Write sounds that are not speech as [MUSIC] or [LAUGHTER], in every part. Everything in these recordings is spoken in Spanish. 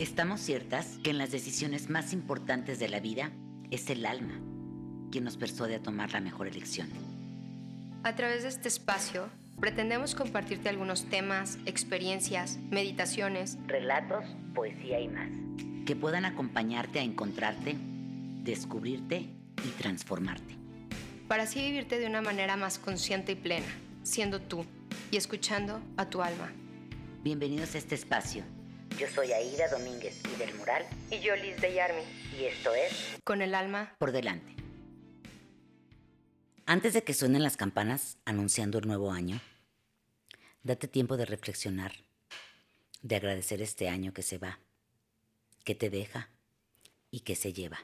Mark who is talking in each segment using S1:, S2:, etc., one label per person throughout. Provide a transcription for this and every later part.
S1: Estamos ciertas que en las decisiones más importantes de la vida es el alma quien nos persuade a tomar la mejor elección.
S2: A través de este espacio, pretendemos compartirte algunos temas, experiencias, meditaciones,
S1: relatos, poesía y más, que puedan acompañarte a encontrarte, descubrirte y transformarte.
S2: Para así vivirte de una manera más consciente y plena, siendo tú y escuchando a tu alma.
S1: Bienvenidos a este espacio. Yo soy Aida Domínguez y del Mural.
S2: Y yo Liz de Yarmi.
S1: Y esto es
S2: Con el alma
S1: por delante. Antes de que suenen las campanas anunciando el nuevo año, date tiempo de reflexionar, de agradecer este año que se va, que te deja y que se lleva.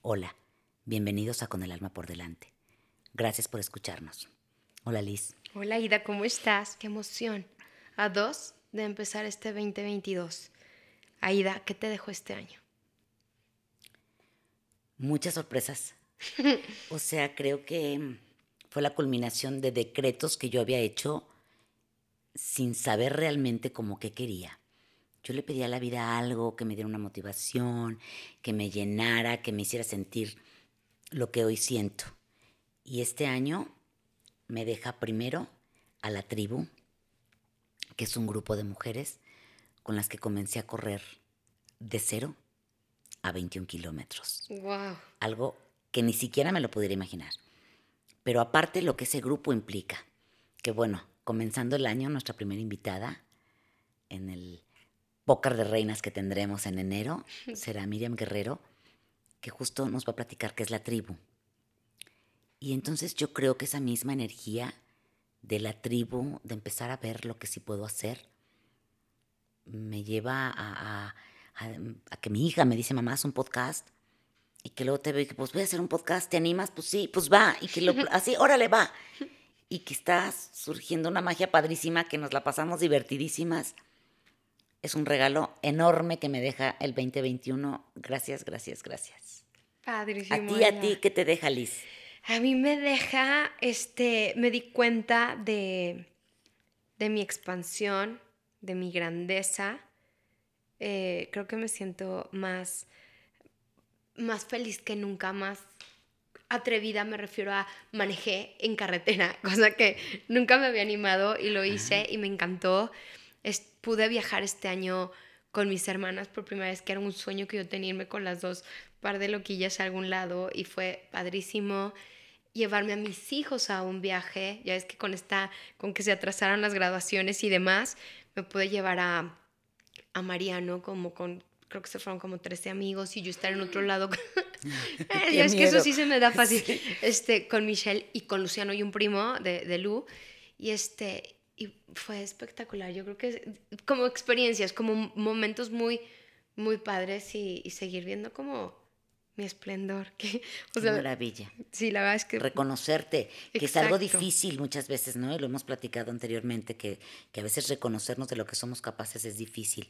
S1: Hola, bienvenidos a Con el alma por delante. Gracias por escucharnos. Hola Liz.
S2: Hola Ida, ¿cómo estás? Qué emoción. A dos de empezar este 2022. Aida, ¿qué te dejó este año?
S1: Muchas sorpresas [LAUGHS] o sea, creo que fue la culminación de decretos que yo había hecho sin saber realmente cómo que quería. Yo le pedía a la vida algo que me diera una motivación, que me llenara, que me hiciera sentir lo que hoy siento. Y este año me deja primero a la tribu, que es un grupo de mujeres con las que comencé a correr de cero a 21 kilómetros.
S2: Wow.
S1: Algo que ni siquiera me lo pudiera imaginar. Pero aparte lo que ese grupo implica, que bueno, comenzando el año, nuestra primera invitada en el pócar de reinas que tendremos en enero [LAUGHS] será Miriam Guerrero, que justo nos va a platicar qué es la tribu. Y entonces yo creo que esa misma energía de la tribu, de empezar a ver lo que sí puedo hacer, me lleva a, a que mi hija me dice, mamá, haz un podcast y que luego te ve que pues voy a hacer un podcast, ¿te animas? Pues sí, pues va, y que lo, [LAUGHS] así, órale, va. Y que está surgiendo una magia padrísima, que nos la pasamos divertidísimas. Es un regalo enorme que me deja el 2021. Gracias, gracias, gracias.
S2: Padrísimo.
S1: A ti, a ti, ¿qué te deja, Liz?
S2: A mí me deja, este, me di cuenta de, de mi expansión, de mi grandeza. Eh, creo que me siento más más feliz que nunca, más atrevida, me refiero a manejé en carretera, [LAUGHS] cosa que nunca me había animado y lo hice y me encantó. pude viajar este año con mis hermanas por primera vez, que era un sueño que yo tenía irme con las dos par de loquillas a algún lado y fue padrísimo llevarme a mis hijos a un viaje, ya es que con esta con que se atrasaron las graduaciones y demás, me pude llevar a a Mariano como con creo que se fueron como 13 amigos y yo estar en otro lado. [LAUGHS] [LAUGHS] ya es que eso sí se me da [LAUGHS] fácil. Este, con Michelle y con Luciano y un primo de, de Lu. Y este, y fue espectacular. Yo creo que como experiencias, como momentos muy, muy padres y, y seguir viendo como mi esplendor. [LAUGHS] Que,
S1: o sea, Maravilla.
S2: Sí, la verdad es que...
S1: Reconocerte, que es algo difícil muchas veces, ¿no? Y lo hemos platicado anteriormente, que, que, a veces reconocernos de lo que somos capaces es difícil.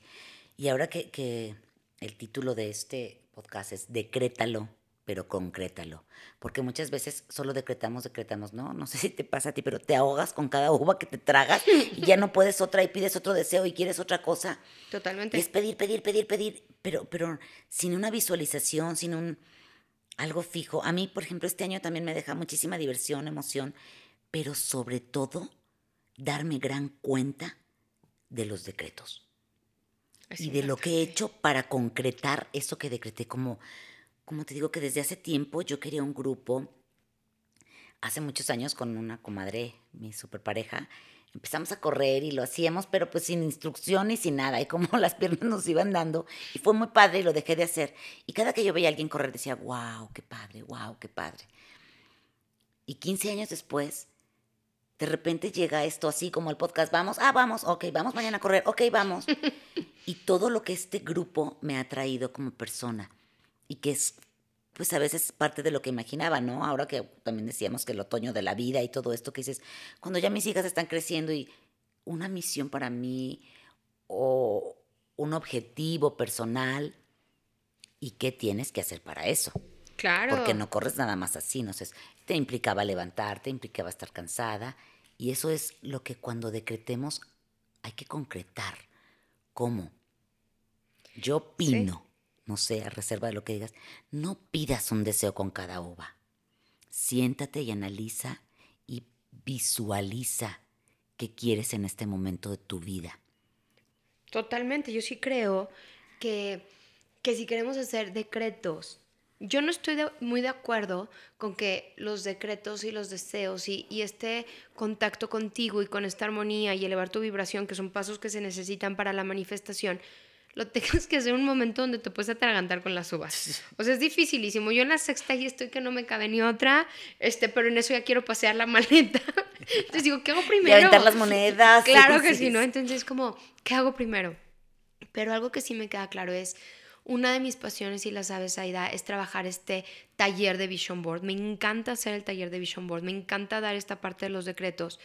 S1: Y ahora que, que el título de este podcast es Decrétalo, pero concrétalo. Porque muchas veces solo decretamos, decretamos, ¿no? No sé si te pasa a ti, pero te ahogas con cada uva que te tragas y ya no puedes otra y pides otro deseo y quieres otra cosa.
S2: Totalmente.
S1: Y es pedir, pedir, pedir, pedir, pero, pero sin una visualización, sin un algo fijo. A mí, por ejemplo, este año también me deja muchísima diversión, emoción, pero sobre todo darme gran cuenta de los decretos y de lo que he hecho para concretar eso que decreté. Como, como te digo que desde hace tiempo yo quería un grupo, hace muchos años con una comadre, mi super pareja, empezamos a correr y lo hacíamos, pero pues sin instrucción y sin nada, y como [LAUGHS] las piernas nos iban dando, y fue muy padre y lo dejé de hacer. Y cada que yo veía a alguien correr decía, wow, qué padre, wow, qué padre. Y 15 años después, de repente llega esto así como el podcast, vamos, ah, vamos, ok, vamos mañana a correr, ok, vamos. [LAUGHS] y todo lo que este grupo me ha traído como persona y que es, pues a veces parte de lo que imaginaba, ¿no? Ahora que también decíamos que el otoño de la vida y todo esto que dices, cuando ya mis hijas están creciendo y una misión para mí o un objetivo personal y qué tienes que hacer para eso.
S2: Claro.
S1: Porque no corres nada más así, no sé, te implicaba levantarte, implicaba estar cansada. Y eso es lo que cuando decretemos hay que concretar. ¿Cómo? Yo opino, no sé, a reserva de lo que digas, no pidas un deseo con cada uva. Siéntate y analiza y visualiza qué quieres en este momento de tu vida.
S2: Totalmente, yo sí creo que, que si queremos hacer decretos, yo no estoy muy de acuerdo con que los decretos y los deseos y, y, este contacto contigo y con esta armonía y elevar tu vibración, que son pasos que se necesitan para la manifestación, lo tengas que hacer un momento donde te puedes atragantar con las uvas. O sea, es dificilísimo. Yo en la sexta y estoy que no me cabe ni otra, este, pero en eso ya quiero pasear la [LAUGHS] maleta. Entonces digo, ¿qué hago primero?
S1: Y aventar las monedas.
S2: Claro que sí, ¿no? Entonces como, ¿qué hago primero? Pero algo que sí me queda claro es, una de mis pasiones, y la sabes, Aida, es trabajar este taller de Vision Board. Me encanta hacer el taller de Vision Board, me encanta dar esta parte de los decretos.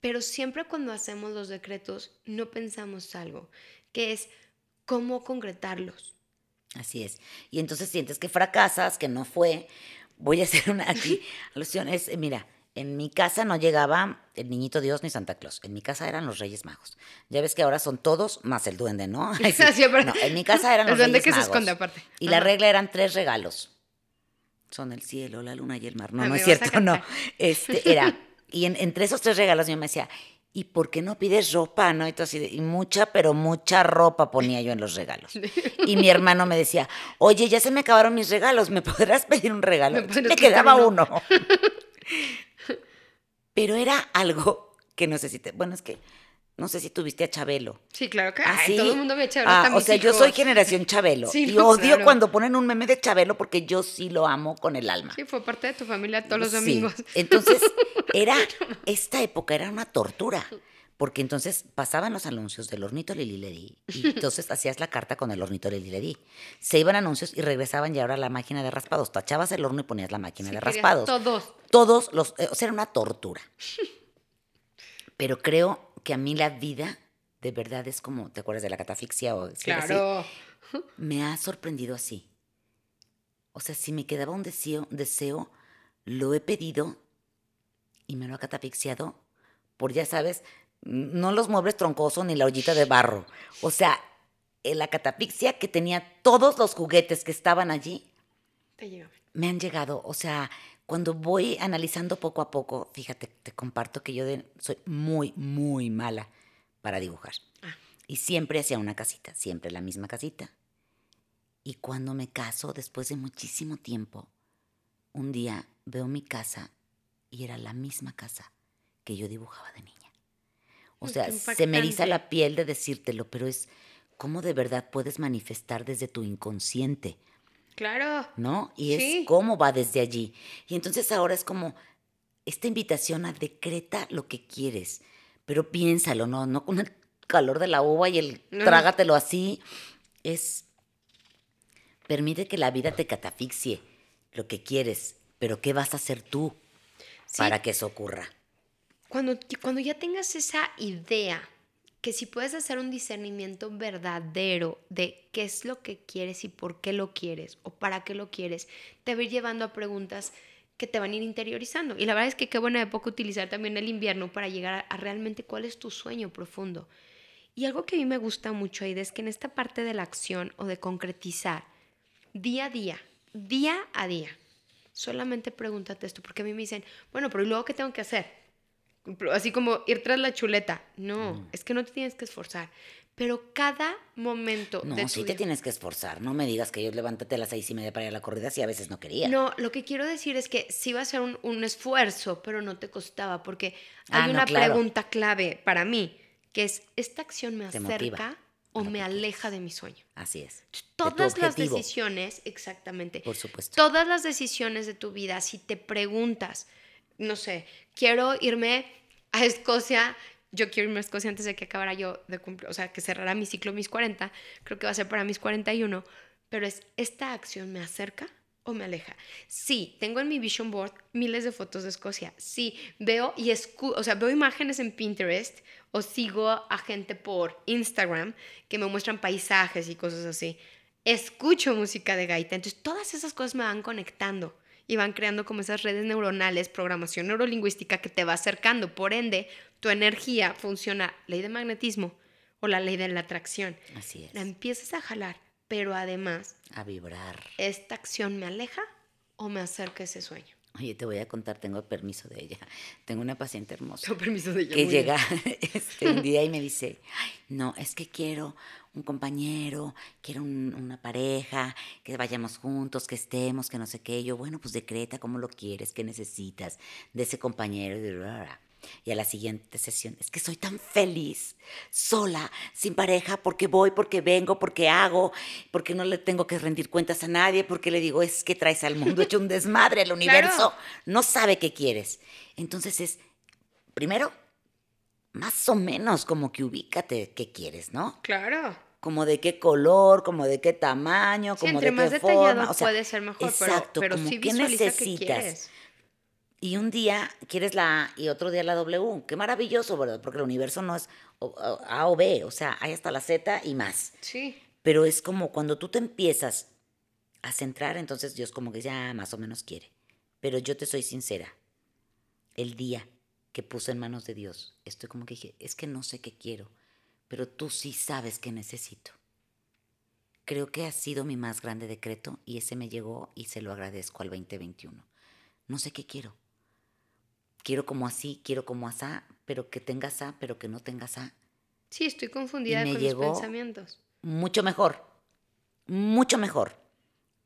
S2: Pero siempre cuando hacemos los decretos no pensamos algo, que es cómo concretarlos.
S1: Así es. Y entonces sientes que fracasas, que no fue. Voy a hacer una aquí [LAUGHS] alusión. Es, eh, mira, en mi casa no llegaba el niñito Dios ni Santa Claus. En mi casa eran los Reyes Magos. Ya ves que ahora son todos más el duende, ¿no? [LAUGHS] [LAUGHS] no en mi casa eran los Reyes Magos. El duende que se esconde aparte. Y la regla eran tres regalos. Son el cielo, la luna y el mar. No, ah, no es cierto, no. Este, era. Y entre esos tres regalos yo me decía, ¿y por qué no pides ropa? ¿No? Y, así, y mucha, pero mucha ropa ponía yo en los regalos. Y mi hermano me decía, oye, ya se me acabaron mis regalos, ¿me podrás pedir un regalo? Me, quedaba uno. [LAUGHS] pero era algo que no sé si te... Bueno, es que no sé si tuviste a Chabelo.
S2: Sí, claro que ¿Ah, todo el mundo ve a Chabelo. Ah,
S1: o sea, yo soy generación Chabelo. [LAUGHS] y odio cuando ponen un meme de Chabelo porque yo sí lo amo con el alma.
S2: Sí, fue parte de tu familia todos los domingos. [LAUGHS]
S1: Entonces, era, [LAUGHS] esta época era una tortura. Porque entonces pasaban los anuncios del hornito Lili y entonces hacías la carta con el hornito Lili Se iban anuncios y regresaban y ahora la máquina de raspados. Tachabas el horno y ponías la máquina de raspados.
S2: Todos.
S1: Todos los, eh, o sea, era una tortura. Pero creo que a mí la vida de verdad es como, ¿te acuerdas de la catafixia? O
S2: claro.
S1: Me ha sorprendido así. O sea, si me quedaba un deseo, deseo, lo he pedido y me lo ha catafixiado por, ya sabes, no los muebles troncosos ni la ollita de barro. O sea, la catafixia que tenía todos los juguetes que estaban allí. Me han llegado. O sea, cuando voy analizando poco a poco, fíjate, te comparto que yo soy muy, muy mala para dibujar. Ah. Y siempre hacía una casita, siempre la misma casita. Y cuando me caso, después de muchísimo tiempo, un día veo mi casa y era la misma casa que yo dibujaba de niña. O sea, se me eriza la piel de decírtelo, pero es cómo de verdad puedes manifestar desde tu inconsciente
S2: Claro.
S1: ¿No? Y es cómo va desde allí. Y entonces ahora es como esta invitación a decreta lo que quieres, pero piénsalo, ¿no? No con el calor de la uva y el trágatelo así. Es permite que la vida te catafixie lo que quieres, pero ¿qué vas a hacer tú para que eso ocurra?
S2: Cuando, cuando ya tengas esa idea que si puedes hacer un discernimiento verdadero de qué es lo que quieres y por qué lo quieres o para qué lo quieres, te va a ir llevando a preguntas que te van a ir interiorizando. Y la verdad es que qué buena época utilizar también el invierno para llegar a, realmente cuál es tu sueño profundo. Y algo que a mí me gusta mucho, Aida, es que en esta parte de la acción o de concretizar, día a día, día a día, solamente pregúntate esto, porque a mí me dicen, bueno, pero ¿y luego qué tengo que hacer? Así como ir tras la chuleta. No, mm. es que no te tienes que esforzar. Pero cada momento
S1: no, sí te tienes que esforzar. No me digas que yo levántate a las seis y media para ir a la corrida si a veces no quería.
S2: No, lo que quiero decir es que sí va a ser un, esfuerzo, pero no te costaba. Porque hay ah, una pregunta clave para mí, que es, ¿esta acción me acerca o me aleja de mi sueño?
S1: Así es.
S2: Todas las decisiones, exactamente.
S1: Por supuesto.
S2: Todas las decisiones de tu vida, si te preguntas, no sé, quiero irme a Escocia, yo quiero irme a Escocia antes de que acabara yo de cumplir, o sea, que cerrara mi ciclo mis 40, creo que va a ser para mis 41, pero es, ¿esta acción me acerca o me aleja? Sí, tengo en mi vision board miles de fotos de Escocia, sí, veo y escucho, o sea, veo imágenes en Pinterest o sigo a gente por Instagram que me muestran paisajes y cosas así. Escucho música de gaita, entonces todas esas cosas me van conectando y van creando como esas redes neuronales, programación neurolingüística que te va acercando. Por ende, tu energía funciona, ley de magnetismo, o la ley de la atracción.
S1: Así es.
S2: La empiezas a jalar, pero además,
S1: A vibrar.
S2: ¿esta acción me aleja o me acerca a ese sueño?
S1: Oye, te voy a contar, tengo permiso de ella. Tengo una paciente hermosa.
S2: Con permiso de ella.
S1: que llega [LAUGHS] este, un día y me [LAUGHS] dice, "Ay, no, es que quiero un compañero, quiero un- una pareja, que vayamos juntos, que estemos, que no sé qué. Yo, bueno, pues decreta cómo lo quieres, qué necesitas de ese compañero. Y, bla, bla, bla. Y a la siguiente sesión, es que soy tan feliz, sola, sin pareja, porque voy, porque vengo, porque hago, porque no le tengo que rendir cuentas a nadie, porque le digo, es que traes al mundo hecho un desmadre, el [LAUGHS] universo no sabe qué quieres. Entonces es, primero, más o menos como que ubícate qué quieres, ¿no?
S2: Claro.
S1: Como de qué color, como de qué tamaño,
S2: Sí,
S1: como
S2: entre
S1: de
S2: más
S1: qué
S2: detallado
S1: forma. O sea,
S2: puede ser mejor, pero-
S1: exacto,
S2: pero,
S1: como
S2: sí
S1: qué necesitas.
S2: quieres.
S1: Y un día quieres la A y otro día la W. Qué maravilloso, ¿verdad? Porque el universo no es A o B, o sea, hay hasta la Z y más.
S2: Sí.
S1: Pero es como cuando tú te empiezas a centrar, entonces Dios como que ya más o menos quiere. Pero yo te soy sincera. El día que puse en manos de Dios, estoy como que dije, es que no sé qué quiero, pero tú sí sabes qué necesito. Creo que ha sido mi más grande decreto y ese me llegó y se lo agradezco al 2021. No sé qué quiero. Quiero como así, quiero como asá, pero que tengas A, pero que no tengas A.
S2: Sí, estoy confundida
S1: me
S2: con
S1: llegó-
S2: los pensamientos.
S1: mucho mejor, mucho mejor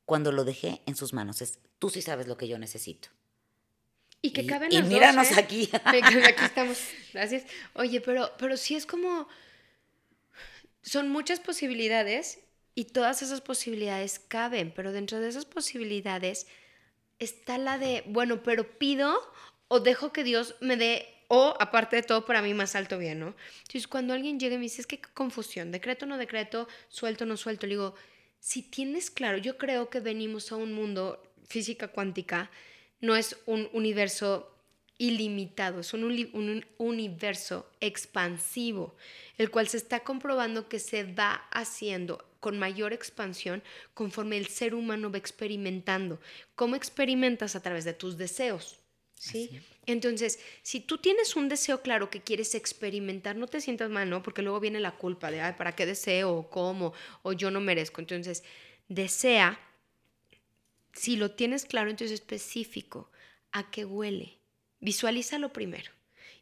S1: cuando lo dejé en sus manos. Es, tú sí sabes lo que yo necesito.
S2: Y que
S1: Y-
S2: caben
S1: y
S2: los dos,
S1: míranos
S2: ¿eh?
S1: aquí. [LAUGHS]
S2: Aquí estamos. Gracias. Oye, pero, pero sí es como. Son muchas posibilidades y todas esas posibilidades caben, pero dentro de esas posibilidades está la de, bueno, pero pido o dejo que Dios me dé, o aparte de todo, para mí más alto bien, ¿no? Entonces, cuando alguien llega y me dice, es que qué confusión, decreto, no decreto, suelto, no suelto, le digo, si tienes claro, yo creo que venimos a un mundo física cuántica, no es un universo ilimitado, es un, un universo expansivo, el cual se está comprobando que se va haciendo con mayor expansión conforme el ser humano va experimentando. ¿Cómo experimentas? A través de tus deseos. Entonces, si tú tienes un deseo claro que quieres experimentar, no te sientas mal, ¿no? Porque luego viene la culpa de, ay, ¿para qué deseo? ¿O cómo? ¿O yo no merezco? Entonces, desea, si lo tienes claro, entonces específico, ¿a qué huele? Visualízalo primero.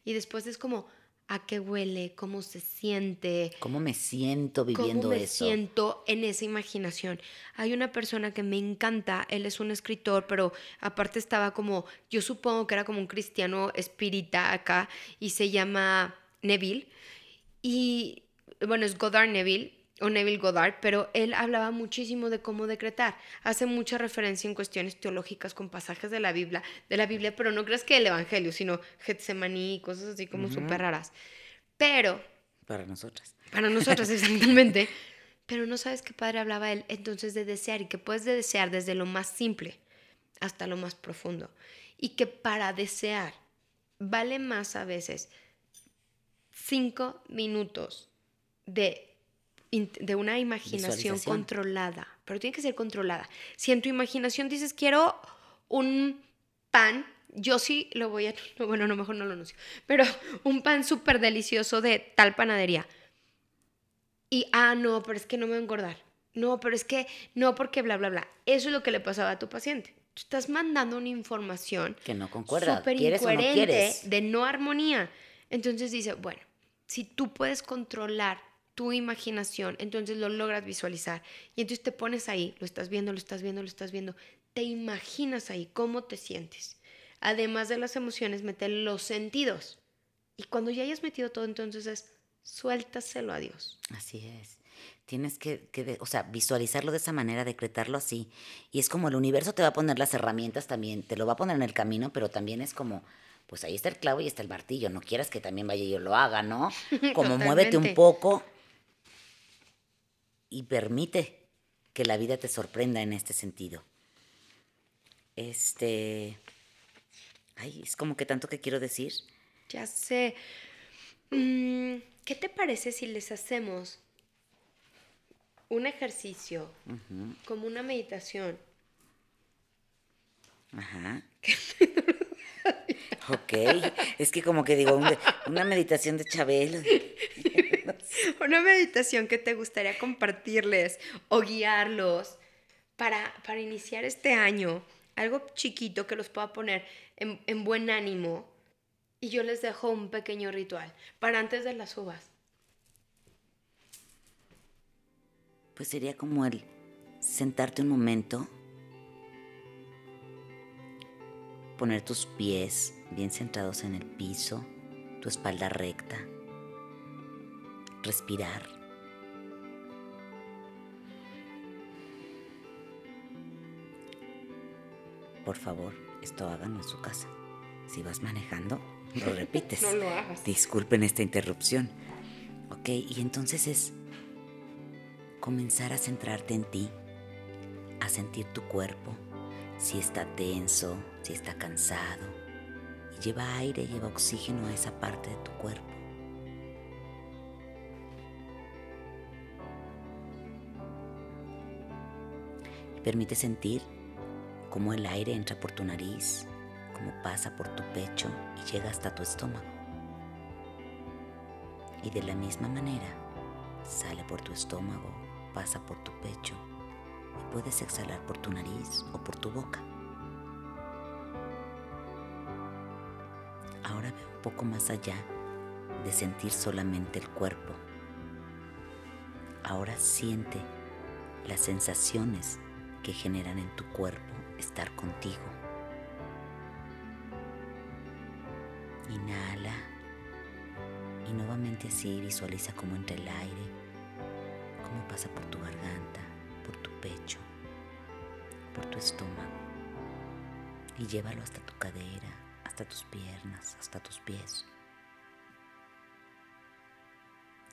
S2: Y después es como, ¿a qué huele? ¿Cómo se siente?
S1: ¿Cómo me siento viviendo
S2: ¿Cómo me
S1: eso?
S2: siento en esa imaginación? Hay una persona que me encanta, él es un escritor, pero aparte estaba como, yo supongo que era como un cristiano espírita acá, y se llama Neville. Y bueno, es Goddard Neville, o Neville Goddard, pero él hablaba muchísimo de cómo decretar. Hace mucha referencia en cuestiones teológicas con pasajes de la Biblia, de la Biblia, pero no creas que el Evangelio, sino Getsemaní y cosas así como súper raras. Pero
S1: Para nosotras.
S2: para nosotros [LAUGHS] exactamente. Pero no sabes qué padre hablaba él entonces de desear y que puedes de desear desde lo más simple hasta lo más profundo. Y que para desear vale más a veces cinco minutos de, de una imaginación controlada. Pero tiene que ser controlada. Si en tu imaginación dices, quiero un pan, yo sí lo voy a... no, [LAUGHS] Bueno, no, mejor no lo anuncio. Pero [LAUGHS] un pan súper delicioso de tal panadería. Y, ah, no, pero es que no me va a engordar. No, pero es que no, porque bla, bla, bla. Eso es lo que le pasaba a tu paciente. Tú estás mandando una información
S1: Que no concuerda.
S2: súper
S1: ¿Quieres o no
S2: incoherente, de no armonía. Entonces dice, bueno, si tú puedes controlar tu imaginación, entonces lo logras visualizar. Y entonces te pones ahí, lo estás viendo, lo estás viendo, lo estás viendo. Te imaginas ahí cómo te sientes. Además de las emociones, meter los sentidos. Y cuando ya hayas metido todo, entonces es suéltaselo a Dios.
S1: Así es. Tienes que, que o sea, visualizarlo de esa manera, decretarlo así. Y es como el universo te va a poner las herramientas también, te lo va a poner en el camino, pero también es como, pues ahí está el clavo y está el martillo. No quieras que también vaya y yo lo haga, ¿no? [LAUGHS] Como muévete un poco y permite que la vida te sorprenda en este sentido. Este. Ay, es como que tanto que quiero decir.
S2: Ya sé. Mm, ¿Qué te parece si les hacemos un ejercicio como una meditación?
S1: Ajá. [LAUGHS] Ok, es que como que digo, un- una meditación de Chabelo. [LAUGHS]
S2: una meditación que te gustaría compartirles o guiarlos para, para iniciar este año. Algo chiquito que los pueda poner en, en buen ánimo. Y yo les dejo un pequeño ritual para antes de las uvas.
S1: Pues sería como el sentarte un momento, poner tus pies bien centrados en el piso, tu espalda recta, respirar. Por favor, esto háganlo en su casa. Si vas manejando, lo [LAUGHS] repites.
S2: no lo hagas.
S1: Disculpen esta interrupción. Ok, y entonces es comenzar a centrarte en ti, a sentir tu cuerpo, si está tenso, si está cansado. Y lleva aire, lleva oxígeno a esa parte de tu cuerpo. Permite sentir cómo el aire entra por tu nariz, cómo pasa por tu pecho y llega hasta tu estómago. Y de la misma manera, sale por tu estómago, pasa por tu pecho y puedes exhalar por tu nariz o por tu boca. Ahora ve un poco más allá de sentir solamente el cuerpo. Ahora siente las sensaciones que generan en tu cuerpo estar contigo. Inhala y nuevamente así visualiza cómo entra el aire, cómo pasa por tu garganta, por tu pecho, por tu estómago y llévalo hasta tu cadera, hasta tus piernas, hasta tus pies.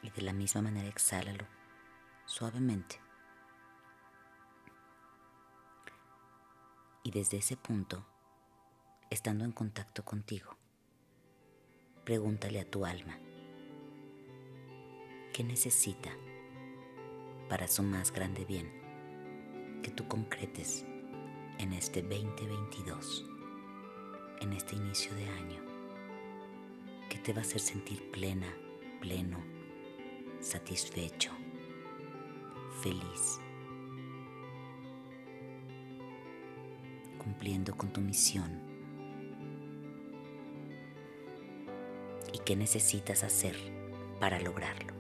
S1: Y de la misma manera exhálalo suavemente. Y desde ese punto, estando en contacto contigo, pregúntale a tu alma, ¿qué necesita para su más grande bien que tú concretes en este 2022, en este inicio de año, que te va a hacer sentir plena, pleno, satisfecho, feliz? Cumpliendo con tu misión y qué necesitas hacer para lograrlo.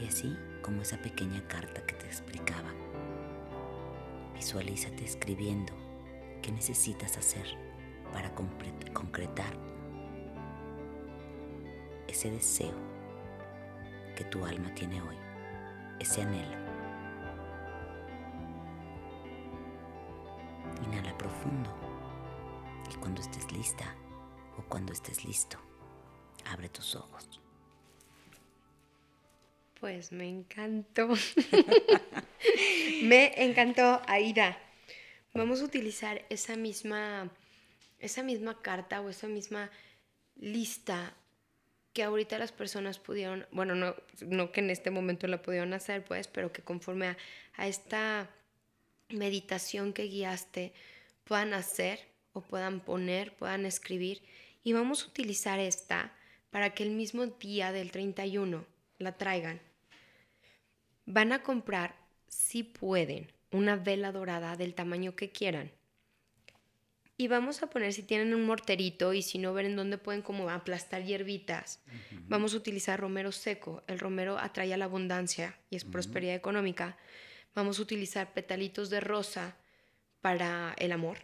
S1: Y así como esa pequeña carta que te explicaba, visualízate escribiendo qué necesitas hacer para concretar ese deseo que tu alma tiene hoy, ese anhelo. O cuando estés listo, abre tus ojos.
S2: Pues me encantó. [LAUGHS] me encantó, Aida. Vamos a utilizar esa misma, esa misma carta o esa misma lista que ahorita las personas pudieron, bueno, no, no que en este momento la pudieron hacer, pues, pero que conforme a, a esta meditación que guiaste puedan hacer o puedan poner, puedan escribir. Y vamos a utilizar esta para que el mismo día del 31 la traigan. Van a comprar, si pueden, una vela dorada del tamaño que quieran. Y vamos a poner, si tienen un morterito y si no ven en dónde pueden como aplastar hierbitas, vamos a utilizar romero seco. El romero atrae la abundancia y es prosperidad económica. Vamos a utilizar petalitos de rosa para el amor.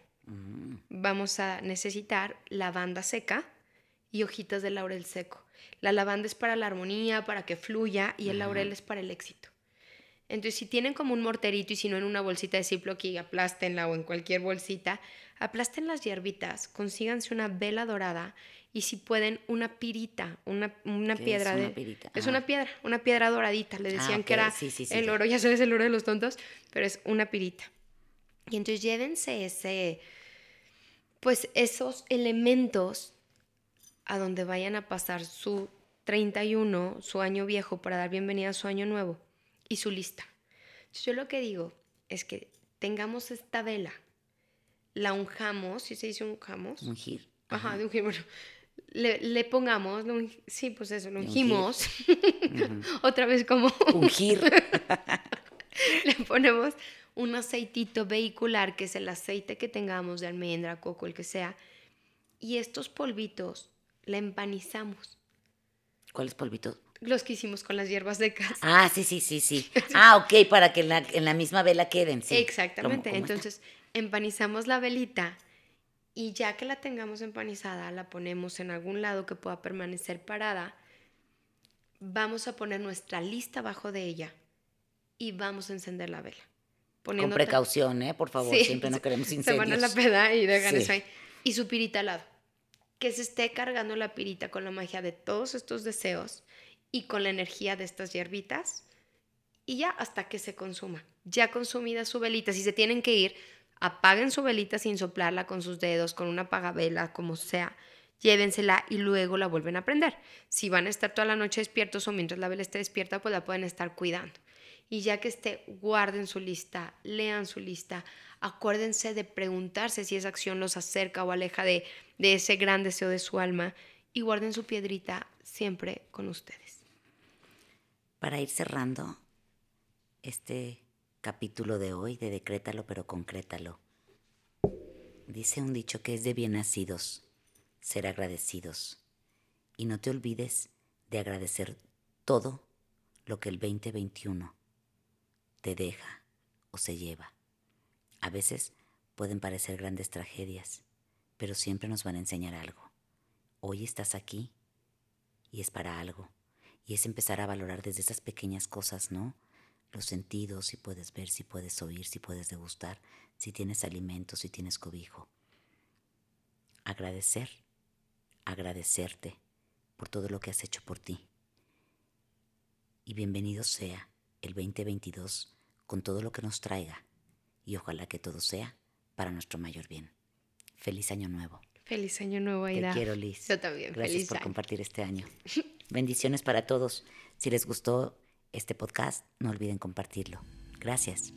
S2: Vamos a necesitar lavanda seca y hojitas de laurel seco. La lavanda es para la armonía, para que fluya, y el laurel es para el éxito. Entonces, si tienen como un morterito y si no en una bolsita de Ziploc y aplástenla o en cualquier bolsita, aplasten las hierbitas, consíganse una vela dorada y si pueden una pirita, una, una piedra
S1: es
S2: de...
S1: una pirita?
S2: Es
S1: Ah.
S2: una piedra, una piedra doradita. Le decían
S1: ok,
S2: que era
S1: sí, sí, sí,
S2: el oro, ya sabes, el oro de los tontos, pero es una pirita. Y entonces llévense ese, pues esos elementos a donde vayan a pasar su 31, su año viejo, para dar bienvenida a su año nuevo y su lista. Yo lo que digo es que tengamos esta vela, la unjamos, si se dice unjamos,
S1: Ungir.
S2: Ajá, de ungir, bueno, le, pongamos, sí, pues eso, lo ungimos, [LAUGHS] otra vez como...
S1: Ungir. [LAUGHS]
S2: le ponemos un aceitito vehicular, que es el aceite que tengamos de almendra, coco, el que sea, y estos polvitos le empanizamos.
S1: ¿Cuáles polvitos?
S2: Los que hicimos con las hierbas de casa.
S1: Ah, sí, sí, sí, sí. [LAUGHS] Ah, ok, para que en la, en la misma vela queden, sí.
S2: Exactamente. Entonces, empanizamos la velita y ya que la tengamos empanizada, la ponemos en algún lado que pueda permanecer parada. Vamos a poner nuestra lista abajo de ella y vamos a encender la vela.
S1: Con precaución, ¿eh? Por favor, siempre no [LAUGHS] queremos incendios. Se
S2: van a la peda y dejan eso ahí. Y su pirita al lado. Que se esté cargando la pirita con la magia de todos estos deseos y con la energía de estas hierbitas y ya hasta que se consuma. Ya consumida su velita, si se tienen que ir, apaguen su velita sin soplarla con sus dedos, con una apagavela, como sea. Llévensela y luego la vuelven a prender. Si van a estar toda la noche despiertos o mientras la vela esté despierta, pues la pueden estar cuidando. Y ya que esté, guarden su lista, lean su lista, acuérdense de preguntarse si esa acción los acerca o aleja de, de ese gran deseo de su alma y guarden su piedrita siempre con ustedes.
S1: Para ir cerrando este capítulo de hoy de Decrétalo pero concrétalo, dice un dicho que es de bien nacidos ser agradecidos y no te olvides de agradecer todo lo que el 2021 te deja o se lleva. A veces pueden parecer grandes tragedias, pero siempre nos van a enseñar algo. Hoy estás aquí y es para algo. Y es empezar a valorar desde esas pequeñas cosas, ¿no? Los sentidos, si puedes ver, si puedes oír, si puedes degustar, si tienes alimento, si tienes cobijo. Agradecer, agradecerte por todo lo que has hecho por ti. Y bienvenido sea el 2022 con todo lo que nos traiga y ojalá que todo sea para nuestro mayor bien. Feliz año nuevo.
S2: Feliz año nuevo, Aida.
S1: Te quiero, Liz.
S2: Yo también.
S1: Gracias por compartir este año. Bendiciones para todos. Si les gustó este podcast, no olviden compartirlo. Gracias.